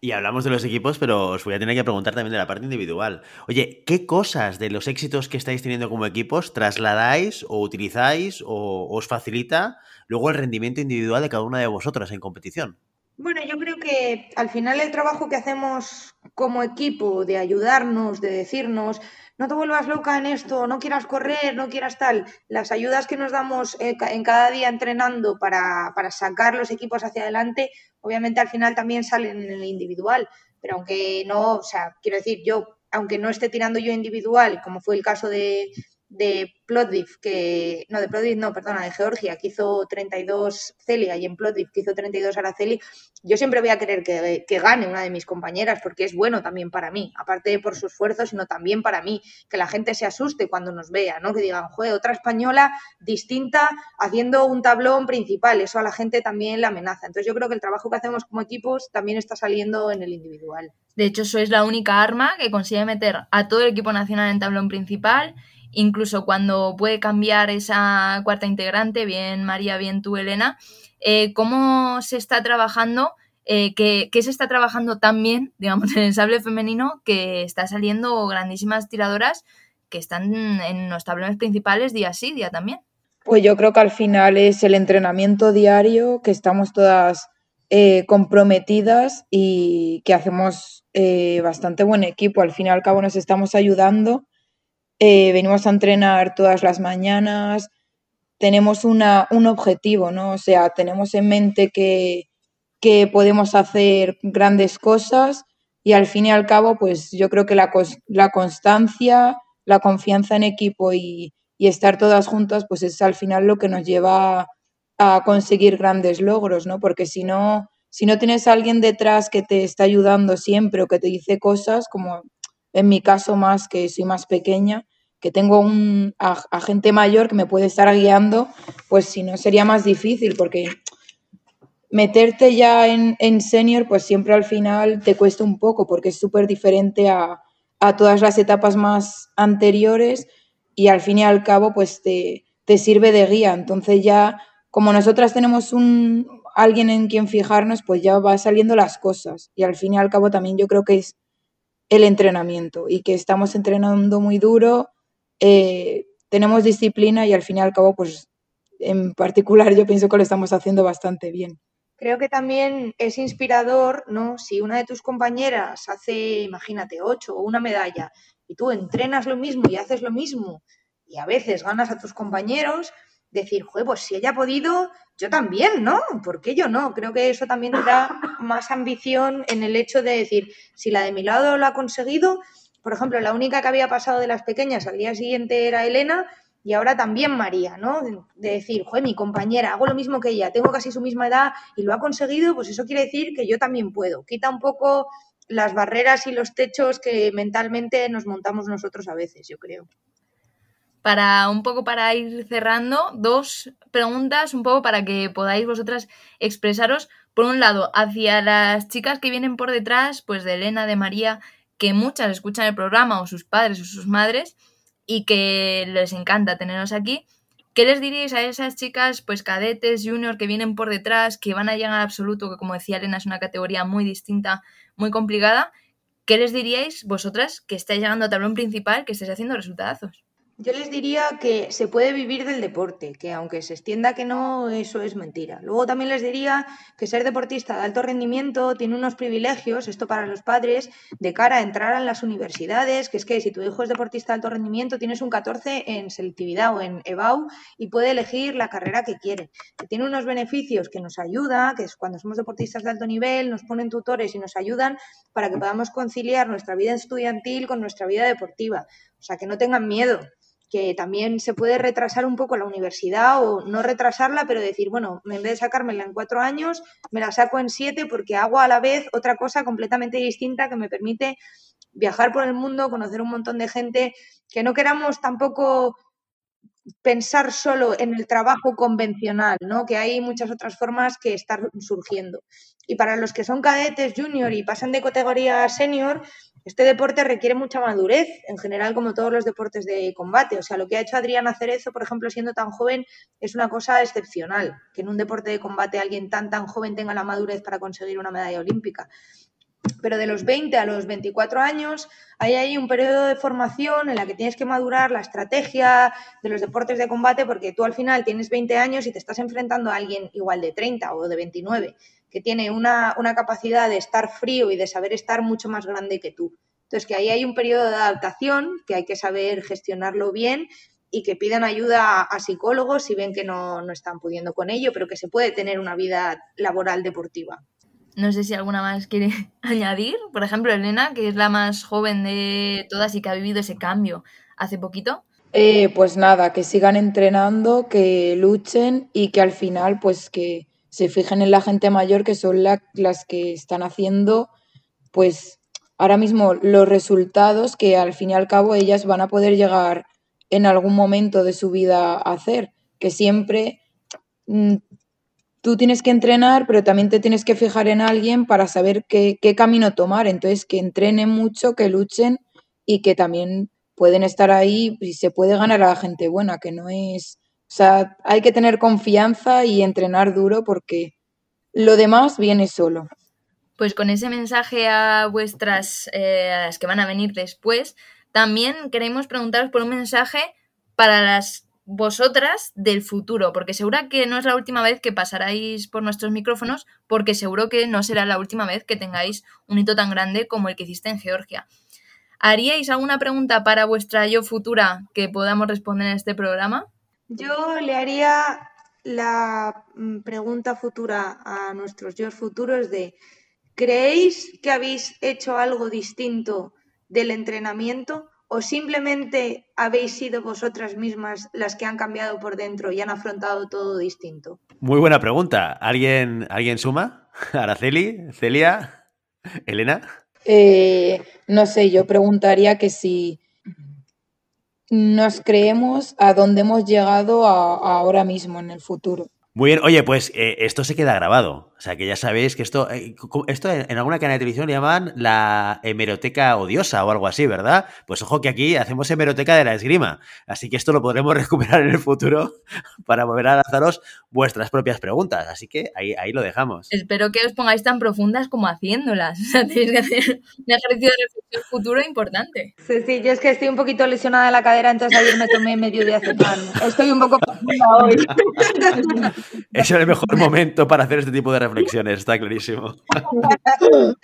S1: Y hablamos de los equipos, pero os voy a tener que preguntar también de la parte individual. Oye, ¿qué cosas de los éxitos que estáis teniendo como equipos trasladáis o utilizáis o os facilita luego el rendimiento individual de cada una de vosotras en competición?
S4: Bueno, yo creo que al final el trabajo que hacemos como equipo de ayudarnos, de decirnos, no te vuelvas loca en esto, no quieras correr, no quieras tal, las ayudas que nos damos eh, en cada día entrenando para, para sacar los equipos hacia adelante, obviamente al final también salen en el individual, pero aunque no, o sea, quiero decir, yo, aunque no esté tirando yo individual, como fue el caso de, de Plovdiv, que no, de Plovdiv no, perdona, de Georgia, que hizo 32 Celia y en Plovdiv que hizo 32 Araceli, yo siempre voy a querer que, que, gane una de mis compañeras porque es bueno también para mí, aparte por su esfuerzo, sino también para mí, que la gente se asuste cuando nos vea, ¿no? Que digan, joder, otra española distinta haciendo un tablón principal, eso a la gente también le amenaza. Entonces yo creo que el trabajo que hacemos como equipos también está saliendo en el individual.
S2: De hecho, sois la única arma que consigue meter a todo el equipo nacional en tablón principal incluso cuando puede cambiar esa cuarta integrante, bien María, bien tú, Elena, eh, ¿cómo se está trabajando? Eh, ¿qué, se está trabajando tan bien, (laughs) digamos, en el sable femenino que está saliendo grandísimas tiradoras que están en los tablones principales día sí, día también?
S7: Pues yo creo que al final es el entrenamiento diario, que estamos todas eh, comprometidas y que hacemos bastante buen equipo. Al fin y al cabo nos estamos ayudando eh, venimos a entrenar todas las mañanas, tenemos una, un objetivo, ¿no? O sea, tenemos en mente que, que, podemos hacer grandes cosas y al fin y al cabo, pues yo creo que la, la constancia, la confianza en equipo y, y, estar todas juntas, pues es al final lo que nos lleva a conseguir grandes logros, ¿no? Porque si no, si no tienes alguien detrás que te está ayudando siempre o que te dice cosas, como en mi caso más, que soy más pequeña, que tengo un agente mayor que me puede estar guiando, pues si no sería más difícil, porque meterte ya en, en senior, pues siempre al final te cuesta un poco, porque es súper diferente a, a, todas las etapas más anteriores y al fin y al cabo, pues te, te sirve de guía. Entonces ya, como nosotras tenemos un alguien en quien fijarnos, pues ya va saliendo las cosas. Y al fin y al cabo también yo creo que es el entrenamiento y que estamos entrenando muy duro, eh, tenemos disciplina y al fin y al cabo, pues en particular yo pienso que lo estamos haciendo bastante bien.
S4: Creo que también es inspirador, ¿no? Si una de tus compañeras hace, imagínate, ocho o una medalla y tú entrenas lo mismo y haces lo mismo y a veces ganas a tus compañeros, decir, joder, pues si ella ha podido, yo también, ¿no? ¿Por qué yo no? Creo que eso también da (laughs) más ambición en el hecho de decir, si la de mi lado lo ha conseguido, por ejemplo, la única que había pasado de las pequeñas al día siguiente era Elena y ahora también María, ¿no? De decir, joder, mi compañera, hago lo mismo que ella, tengo casi su misma edad y lo ha conseguido, pues eso quiere decir que yo también puedo. Quita un poco las barreras y los techos que mentalmente nos montamos nosotros a veces, yo creo
S2: para un poco para ir cerrando, dos preguntas un poco para que podáis vosotras expresaros, por un lado, hacia las chicas que vienen por detrás, pues de Elena, de María, que muchas escuchan el programa, o sus padres o sus madres, y que les encanta tenernos aquí. ¿Qué les diríais a esas chicas, pues cadetes, junior, que vienen por detrás, que van a llegar al absoluto, que como decía Elena es una categoría muy distinta, muy complicada? ¿Qué les diríais vosotras que estáis llegando a tablón principal, que estáis haciendo resultados?
S4: Yo les diría que se puede vivir del deporte, que aunque se extienda que no, eso es mentira. Luego también les diría que ser deportista de alto rendimiento tiene unos privilegios, esto para los padres, de cara a entrar a las universidades, que es que si tu hijo es deportista de alto rendimiento, tienes un 14 en selectividad o en EBAU y puede elegir la carrera que quiere. tiene unos beneficios que nos ayuda, que es cuando somos deportistas de alto nivel, nos ponen tutores y nos ayudan para que podamos conciliar nuestra vida estudiantil con nuestra vida deportiva. O sea, que no tengan miedo que también se puede retrasar un poco la universidad o no retrasarla, pero decir, bueno, en vez de sacármela en cuatro años, me la saco en siete porque hago a la vez otra cosa completamente distinta que me permite viajar por el mundo, conocer un montón de gente, que no queramos tampoco pensar solo en el trabajo convencional, ¿no? Que hay muchas otras formas que están surgiendo. Y para los que son cadetes junior y pasan de categoría senior, este deporte requiere mucha madurez, en general como todos los deportes de combate. O sea, lo que ha hecho Adriana Cerezo, por ejemplo, siendo tan joven, es una cosa excepcional, que en un deporte de combate alguien tan tan joven tenga la madurez para conseguir una medalla olímpica pero de los 20 a los 24 años hay ahí un periodo de formación en la que tienes que madurar la estrategia de los deportes de combate porque tú al final tienes 20 años y te estás enfrentando a alguien igual de 30 o de 29 que tiene una, una capacidad de estar frío y de saber estar mucho más grande que tú. Entonces que ahí hay un periodo de adaptación que hay que saber gestionarlo bien y que pidan ayuda a psicólogos si ven que no, no están pudiendo con ello, pero que se puede tener una vida laboral deportiva.
S2: No sé si alguna más quiere (laughs) añadir. Por ejemplo, Elena, que es la más joven de todas y que ha vivido ese cambio hace poquito.
S7: Eh, pues nada, que sigan entrenando, que luchen y que al final, pues que se fijen en la gente mayor, que son las que están haciendo, pues ahora mismo los resultados que al fin y al cabo ellas van a poder llegar en algún momento de su vida a hacer. Que siempre mm, tú tienes que entrenar, pero también te tienes que fijar en alguien para saber qué, camino tomar. Entonces, que entrenen mucho, que luchen y que también pueden estar ahí y se puede ganar a la gente buena, que no es... O sea, hay que tener confianza y entrenar duro porque lo demás viene solo.
S2: Pues con ese mensaje a vuestras, eh, a las que van a venir después, también queremos preguntaros por un mensaje para las vosotras del futuro, porque seguro que no es la última vez que pasaráis por nuestros micrófonos, porque seguro que no será la última vez que tengáis un hito tan grande como el que hiciste en Georgia. ¿Haríais alguna pregunta para vuestra yo futura que podamos responder en este programa?
S4: Yo le haría la mm, pregunta futura a nuestros yo futuros de ¿creéis que habéis hecho algo distinto del entrenamiento o simplemente habéis sido vosotras mismas las que han cambiado por dentro y han afrontado todo distinto?
S8: Muy buena pregunta. ¿Alguien, ¿alguien suma? (laughs) ¿Araceli? ¿Celia? ¿Elena?
S7: Eh, no sé, yo preguntaría que si nos creemos a dónde hemos llegado ahora mismo en el futuro.
S8: Muy bien, oye, pues eh, esto se queda grabado. O sea, que ya sabéis que esto, eh, esto en, alguna cadena de televisión le llaman la hemeroteca odiosa o algo así, ¿verdad? Pues ojo que aquí hacemos hemeroteca de la esgrima. Así que esto lo podremos (laughs) recuperar en el futuro para volver a lanzaros vuestras propias preguntas. Así que ahí, ahí lo dejamos.
S2: Espero que os pongáis tan profundas como haciéndolas. (laughs) O sea, tenéis que hacer un ejercicio de reflexión futuro importante.
S4: Sí, sí, yo es que estoy un poquito lesionada de la cadera, entonces ayer me tomé medio día pan. Estoy un poco (laughs) profunda hoy.
S8: es el mejor momento para hacer este tipo de reflexiones, está clarísimo. (laughs)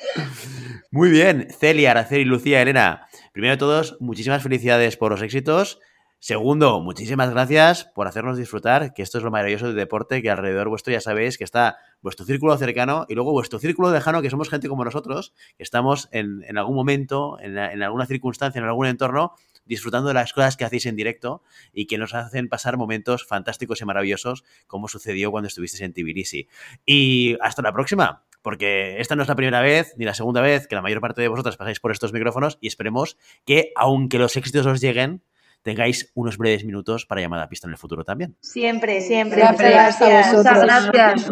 S8: Muy bien, Celia, Araceli, Lucía, Elena. Primero de todos, muchísimas felicidades por los éxitos. Segundo, muchísimas gracias por hacernos disfrutar, que esto es lo maravilloso del deporte, que alrededor vuestro ya sabéis que está vuestro círculo cercano y luego vuestro círculo lejano, que somos gente como nosotros, que estamos en, algún momento, en, en, alguna circunstancia, en algún entorno, disfrutando de las cosas que hacéis en directo y que nos hacen pasar momentos fantásticos y maravillosos, como sucedió cuando estuvisteis en Tbilisi. Y hasta la próxima porque esta no es la primera vez ni la segunda vez que la mayor parte de vosotras pasáis por estos micrófonos y esperemos que, aunque los éxitos os lleguen, tengáis unos breves minutos para llamar a pista en el futuro también.
S4: Siempre, siempre. gracias. gracias.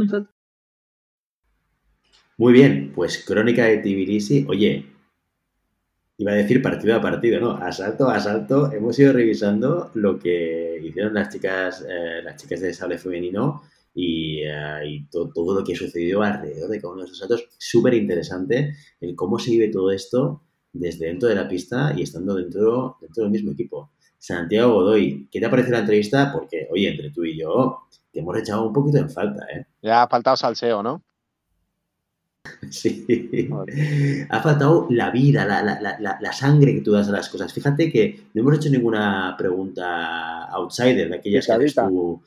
S1: Muy bien, pues Crónica de Tbilisi. Oye, iba a decir partido a partido, ¿no? Asalto a asalto, hemos ido revisando lo que hicieron las chicas, eh, las chicas de sable femenino y, eh, todo lo que sucedió alrededor de cada uno de esos asaltos. Súper interesante el cómo se vive todo esto desde dentro de la pista y estando dentro, del mismo equipo. Santiago Godoy, ¿qué te ha parecido la entrevista? Porque, oye, entre tú y yo, te hemos echado un poquito en falta, ¿eh?
S3: Ya ha faltado salseo, ¿no? (laughs)
S1: Sí. Ha faltado la vida, la, sangre que tú das a las cosas. Fíjate que no hemos hecho ninguna pregunta outsider de aquellas que tú,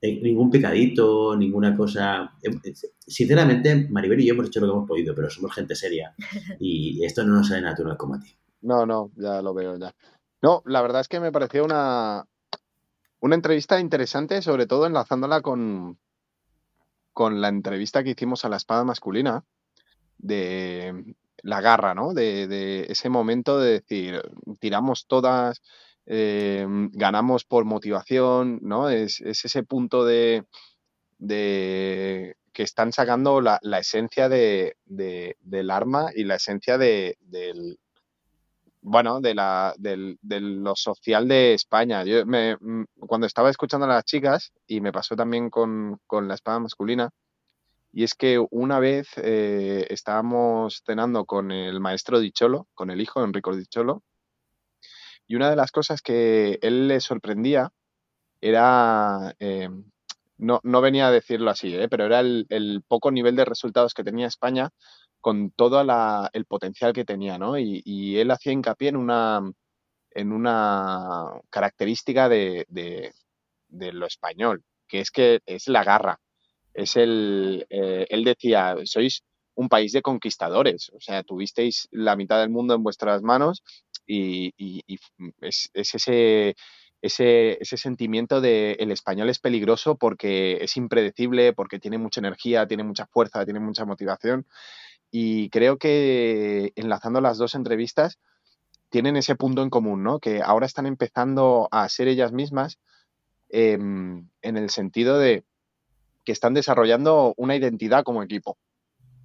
S1: eh, ningún picadito, ninguna cosa. Eh, sinceramente, Maribel y yo hemos hecho lo que hemos podido, pero somos gente seria y esto no nos sale natural como a ti.
S3: No, no, ya lo veo ya. No, la verdad es que me pareció una, una entrevista interesante, sobre todo enlazándola con, con la entrevista que hicimos a la espada masculina de la garra, ¿no? De, ese momento de decir, tiramos todas, eh, ganamos por motivación, ¿no? Es, es ese punto de, que están sacando la, esencia de, de- del arma y la esencia de, del, bueno, de, la, del- de lo social de España. Yo me, mm, cuando estaba escuchando a las chicas, y me pasó también con, con la espada masculina, y es que una vez eh, estábamos cenando con el maestro Dicholo, con el hijo Enrico Dicholo, y una de las cosas que él le sorprendía era, eh, no, no venía a decirlo así, ¿eh? pero era el poco nivel de resultados que tenía España con todo el potencial que tenía, ¿no? Y, él hacía hincapié en una, en una característica de, de- lo español, que es que es la garra. Es el, eh, él decía, sois un país de conquistadores, o sea, tuvisteis la mitad del mundo en vuestras manos y, y es, es ese, ese, ese sentimiento de el español es peligroso porque es impredecible, porque tiene mucha energía, tiene mucha fuerza, tiene mucha motivación. Y creo que enlazando las dos entrevistas, tienen ese punto en común, ¿no? Que ahora están empezando a ser ellas mismas em, en el sentido de que están desarrollando una identidad como equipo.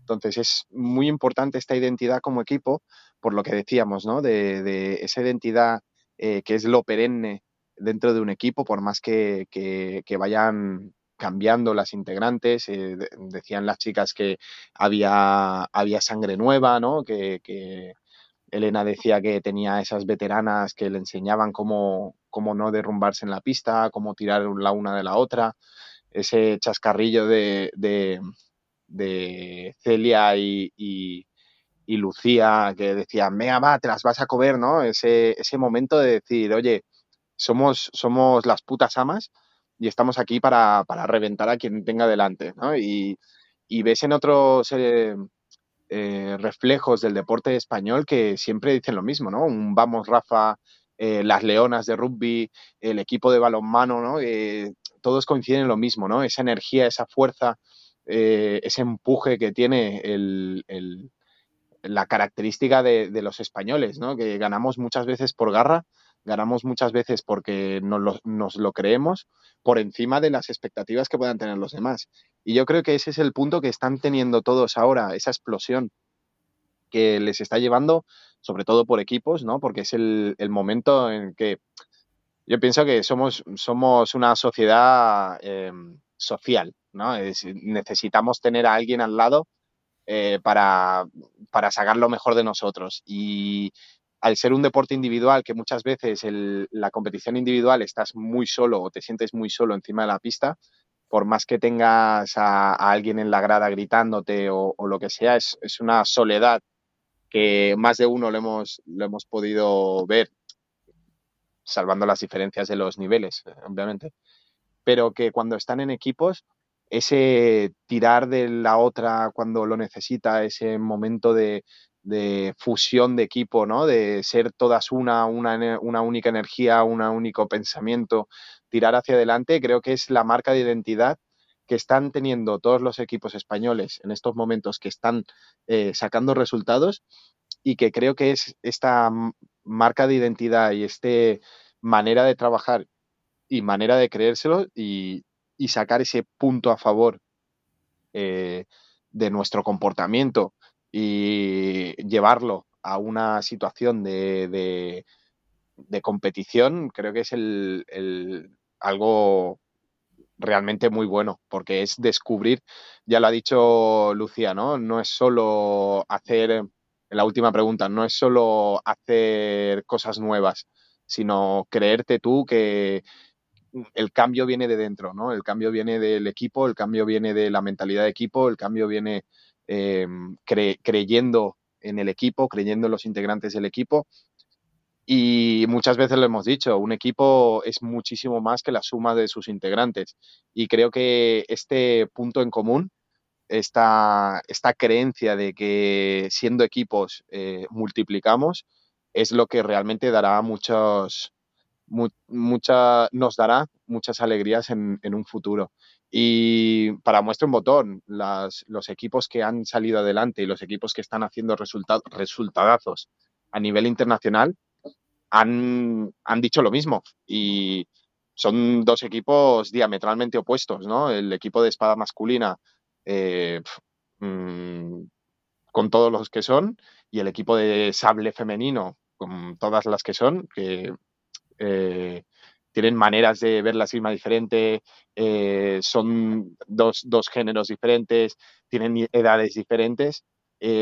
S3: Entonces es muy importante esta identidad como equipo, por lo que decíamos, ¿no? De, de esa identidad eh, que es lo perenne dentro de un equipo, por más que, que- que vayan cambiando las integrantes. eh, de- decían las chicas que había, había sangre nueva, ¿no? Que, que Elena decía que tenía esas veteranas que le enseñaban cómo, cómo no derrumbarse en la pista, cómo tirar la una de la otra. Ese chascarrillo de, de- Celia y, y- Lucía que decían, venga, va, te las vas a comer, ¿no? Ese, ese momento de decir, oye, somos, somos las putas amas y estamos aquí para, para reventar a quien tenga delante, ¿no? Y, y ves en otros eh, eh, reflejos del deporte español que siempre dicen lo mismo, ¿no? Un vamos, Rafa, eh, las leonas de rugby, el equipo de balonmano, ¿no? Todos coinciden en lo mismo, ¿no? Esa energía, esa fuerza, ese empuje que tiene el, el- la característica de, de los españoles, ¿no? Que ganamos muchas veces por garra, ganamos muchas veces porque nos lo, nos lo creemos por encima de las expectativas que puedan tener los demás. Y yo creo que ese es el punto que están teniendo todos ahora, esa explosión que les está llevando, sobre todo por equipos, ¿no? Porque es el, momento en que yo pienso que somos, somos una sociedad eh, social, ¿no? Es- necesitamos tener a alguien al lado eh, para, para sacar lo mejor de nosotros. Y al ser un deporte individual, que muchas veces la competición individual estás muy solo o te sientes muy solo encima de la pista, por más que tengas a, alguien en la grada gritándote o, lo que sea, es, es una soledad que más de uno lo hemos, lo hemos podido ver, salvando las diferencias de los niveles, obviamente. Pero que cuando están en equipos, ese tirar de la otra cuando lo necesita, ese momento de, de fusión de equipo, ¿no? De ser todas una, una, una única energía, un único pensamiento, tirar hacia adelante, creo que es la marca de identidad que están teniendo todos los equipos españoles en estos momentos que están eh, sacando resultados y que creo que es esta marca de identidad y esta manera de trabajar y manera de creérselo y, y sacar ese punto a favor eh, de nuestro comportamiento y llevarlo a una situación de, de- competición, creo que es el, el- algo realmente muy bueno, porque es descubrir, ya lo ha dicho Lucía, ¿no? No es solo hacer, la última pregunta, no es solo hacer cosas nuevas, sino creerte tú que el cambio viene de dentro, ¿no? El cambio viene del equipo, el cambio viene de la mentalidad de equipo, el cambio viene cre- creyendo en el equipo, creyendo en los integrantes del equipo. Y muchas veces lo hemos dicho, un equipo es muchísimo más que la suma de sus integrantes. Y creo que este punto en común, esta, esta creencia de que siendo equipos eh, multiplicamos, es lo que realmente dará muchos, mucha, nos dará muchas alegrías en, un futuro. Y para muestra un botón, los equipos que han salido adelante y los equipos que están haciendo resultadazos a nivel internacional han, han dicho lo mismo. Y son dos equipos diametralmente opuestos, ¿no? El equipo de espada masculina eh, mm, con todos los que son y el equipo de sable femenino con todas las que son, que eh, tienen maneras de ver la esgrima diferente, eh, son dos, dos, géneros diferentes, tienen edades diferentes,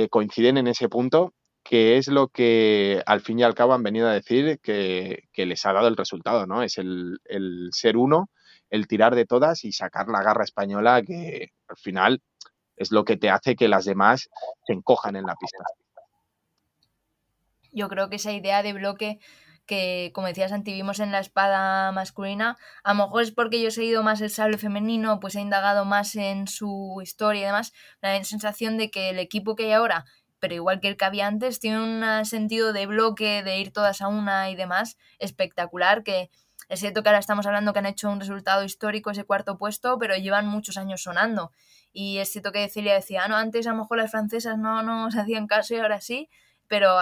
S3: coinciden en ese punto que es lo que al fin y al cabo han venido a decir que, les ha dado el resultado, ¿no? Es el, ser uno, el tirar de todas y sacar la garra española que al final es lo que te hace que las demás se encojan en la pista.
S2: Yo creo que esa idea de bloque que, como decías antes, vimos en la espada masculina, a lo mejor es porque yo he seguido más el sable femenino, pues he indagado más en su historia y demás, la sensación de que el equipo que hay ahora pero igual que el que había antes, tiene un sentido de bloque, de ir todas a una y demás, espectacular, que es cierto que ahora estamos hablando que han hecho un resultado histórico ese cuarto puesto, pero llevan muchos años sonando. Y es cierto que Celia decía, ah, no, antes a lo mejor las francesas no nos (laughs) hacían caso y ahora sí, pero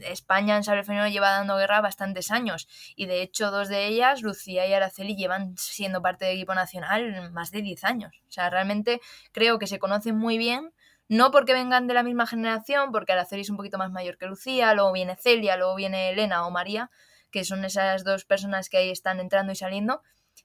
S2: España en sable femenino lleva dando guerra bastantes años y de hecho dos de ellas, Lucía y Araceli, llevan siendo parte del equipo nacional más de 10 años. O sea, realmente creo que se conocen muy bien no porque vengan de la misma generación, porque Araceli es un poquito más mayor que Lucía, luego viene Celia, luego viene Elena o María, que son esas dos personas que ahí están entrando y saliendo,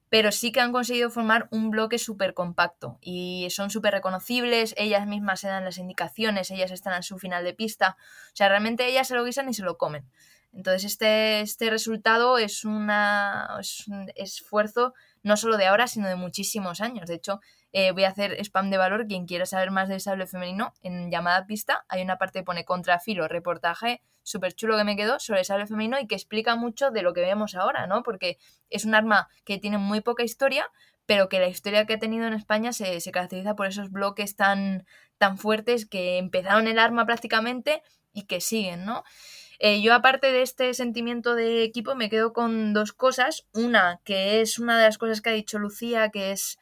S2: pero sí que han conseguido formar un bloque súper compacto y son súper reconocibles, ellas mismas se dan las indicaciones, ellas están en su final de pista, o sea, realmente ellas se lo guisan y se lo comen. Entonces este, este resultado es, una, es un esfuerzo no solo de ahora, sino de muchísimos años. De hecho, eh, voy a hacer spam de valor. Quien quiera saber más del sable femenino, en llamada pista hay una parte que pone contrafilo, reportaje súper chulo que me quedó sobre el sable femenino y que explica mucho de lo que vemos ahora, ¿no? Porque es un arma que tiene muy poca historia, pero que la historia que ha tenido en España se, caracteriza por esos bloques tan, tan fuertes que empezaron el arma prácticamente y que siguen, ¿no? Eh, yo aparte de este sentimiento de equipo me quedo con dos cosas. Una, que es una de las cosas que ha dicho Lucía, que es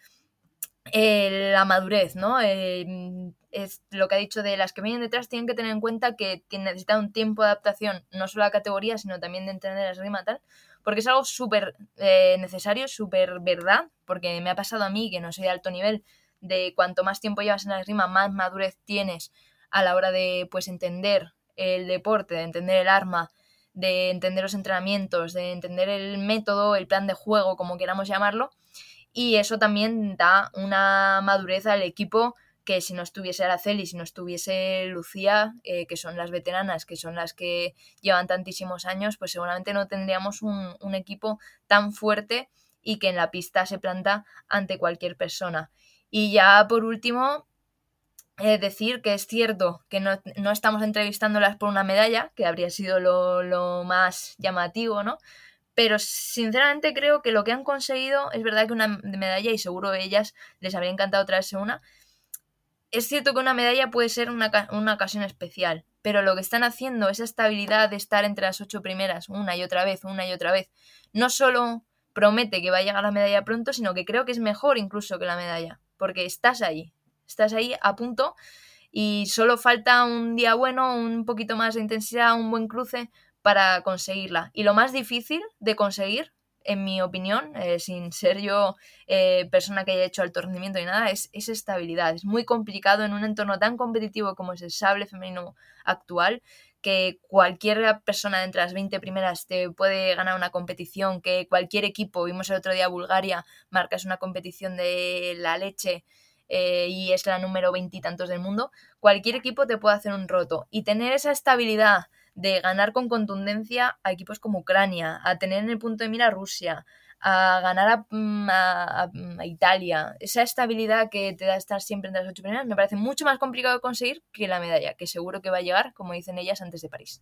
S2: eh, la madurez, ¿no? Eh, es lo que ha dicho de las que vienen detrás, tienen que tener en cuenta que necesitan un tiempo de adaptación, no solo a la categoría, sino también de entender la esgrima tal, porque es algo súper eh, necesario, súper verdad, porque me ha pasado a mí, que no soy de alto nivel, de cuanto más tiempo llevas en la esgrima, más madurez tienes a la hora de, pues, entender el deporte, de entender el arma, de entender los entrenamientos, de entender el método, el plan de juego, como queramos llamarlo, y eso también da una madurez al equipo que si no estuviese Araceli, si no estuviese Lucía, eh, que son las veteranas, que son las que llevan tantísimos años, pues seguramente no tendríamos un, equipo tan fuerte y que en la pista se planta ante cualquier persona. Y ya por último, eh, decir que es cierto que no, no, estamos entrevistándolas por una medalla, que habría sido lo, lo más llamativo, ¿no? Pero sinceramente creo que lo que han conseguido es verdad que una medalla y seguro ellas les habría encantado traerse una. Es cierto que una medalla puede ser una, una ocasión especial, pero lo que están haciendo, esa estabilidad de estar entre las ocho primeras una y otra vez, una y otra vez, no solo promete que va a llegar la medalla pronto, sino que creo que es mejor incluso que la medalla, porque estás ahí, estás ahí a punto y solo falta un día bueno, un poquito más de intensidad, un buen cruce para conseguirla. Y lo más difícil de conseguir, en mi opinión, eh, sin ser yo eh, persona que haya hecho alto rendimiento ni nada, es, esa estabilidad. Es muy complicado en un entorno tan competitivo como es el sable femenino actual, que cualquier persona entre las 20 primeras te puede ganar una competición, que cualquier equipo, vimos el otro día Bulgaria, marcas una competición de la leche eh, y es la número veintitantos del mundo, cualquier equipo te puede hacer un roto. Y tener esa estabilidad de ganar con contundencia a equipos como Ucrania, a tener en el punto de mira a Rusia, a ganar mm, a, Italia. Esa estabilidad que te da estar siempre entre las ocho primeras me parece mucho más complicado de conseguir que la medalla, que seguro que va a llegar, como dicen ellas, antes de París.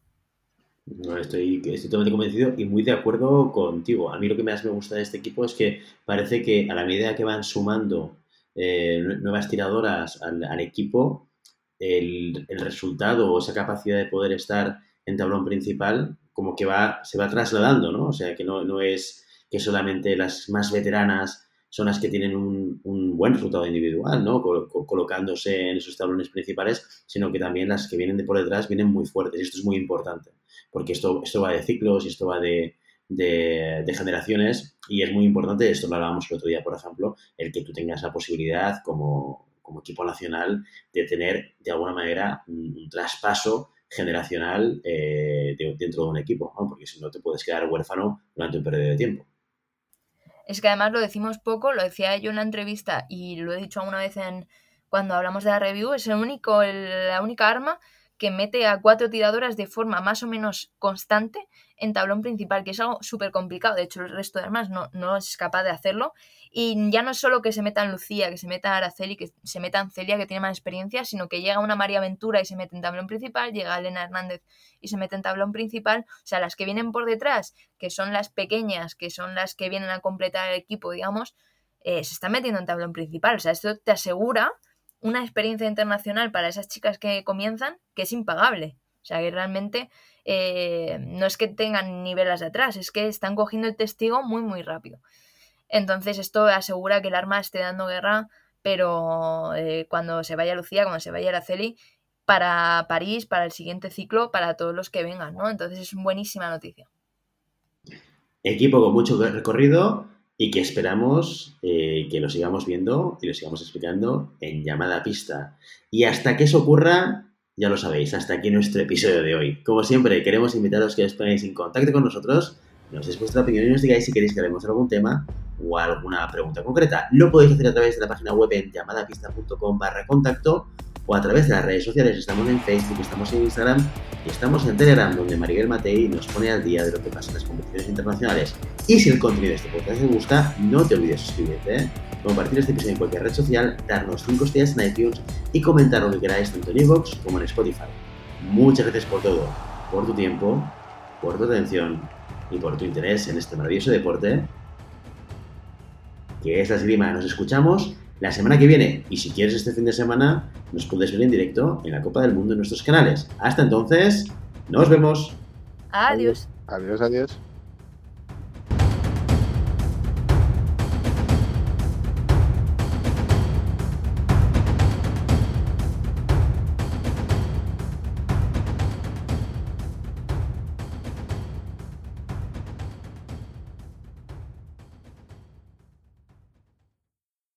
S1: Estoy, totalmente convencido y muy de acuerdo contigo. A mí lo que más me gusta de este equipo es que parece que a la medida que van sumando eh, nuevas tiradoras al, equipo, el, el, resultado o esa capacidad de poder estar en tablón principal como que va, se va trasladando, ¿no? O sea, que no, no es que solamente las más veteranas son las que tienen un, buen resultado individual, ¿no? colocándose en esos tablones principales, sino que también las que vienen de por detrás vienen muy fuertes. Y esto es muy importante, porque esto, esto va de ciclos y esto va de, de, generaciones y es muy importante, esto lo hablábamos el otro día, por ejemplo, el que tú tengas la posibilidad como, como equipo nacional de tener de alguna manera un traspaso generacional eh, de, dentro de un equipo, ¿no? porque si no te puedes quedar huérfano durante un periodo de tiempo.
S2: Es que además lo decimos poco, lo decía yo en la entrevista y lo he dicho alguna vez en cuando hablamos de la review, es el único, el, la única arma que mete a cuatro tiradoras de forma más o menos constante en tablón principal, que es algo súper complicado. De hecho, el resto de armas no, no es capaz de hacerlo. Y ya no es solo que se metan Lucía, que se meta Araceli, que se metan Celia, que tiene más experiencia, sino que llega una María Ventura y se mete en tablón principal, llega Elena Hernández y se mete en tablón principal. O sea, las que vienen por detrás, que son las pequeñas, que son las que vienen a completar el equipo, digamos, eh, se están metiendo en tablón principal. O sea, esto te asegura una experiencia internacional para esas chicas que comienzan que es impagable. O sea, que realmente eh, no es que tengan niveles de atrás, es que están cogiendo el testigo muy, muy rápido. Entonces, esto asegura que el arma esté dando guerra, pero eh, cuando se vaya Lucía, cuando se vaya Araceli, para París, para el siguiente ciclo, para todos los que vengan, ¿no? Entonces, es buenísima noticia.
S1: Equipo con mucho recorrido y que esperamos eh, que lo sigamos viendo y lo sigamos explicando en llamada pista. Y hasta que eso ocurra, ya lo sabéis, hasta aquí nuestro episodio de hoy. Como siempre, queremos invitaros que os pongáis en contacto con nosotros, nos deis vuestra opinión y nos digáis si queréis que hablemos de algún tema o alguna pregunta concreta. Lo podéis hacer a través de la página web en llamadapista.com barra contacto o a través de las redes sociales. Estamos en Facebook, estamos en Instagram y estamos en Telegram, donde Maribel Matei nos pone al día de lo que pasa en las competiciones internacionales. Y si el contenido de este podcast te gusta, no te olvides de suscribirte, ¿eh? compartir este episodio en cualquier red social, darnos 5 estrellas en iTunes y comentar lo que queráis tanto en iVoox como en Spotify. Muchas gracias por todo, por tu tiempo, por tu atención y por tu interés en este maravilloso deporte que es la esgrima. Nos escuchamos la semana que viene y si quieres este fin de semana nos puedes ver en directo en la Copa del Mundo en nuestros canales. Hasta entonces, nos vemos.
S2: Adiós.
S3: Adiós, adiós.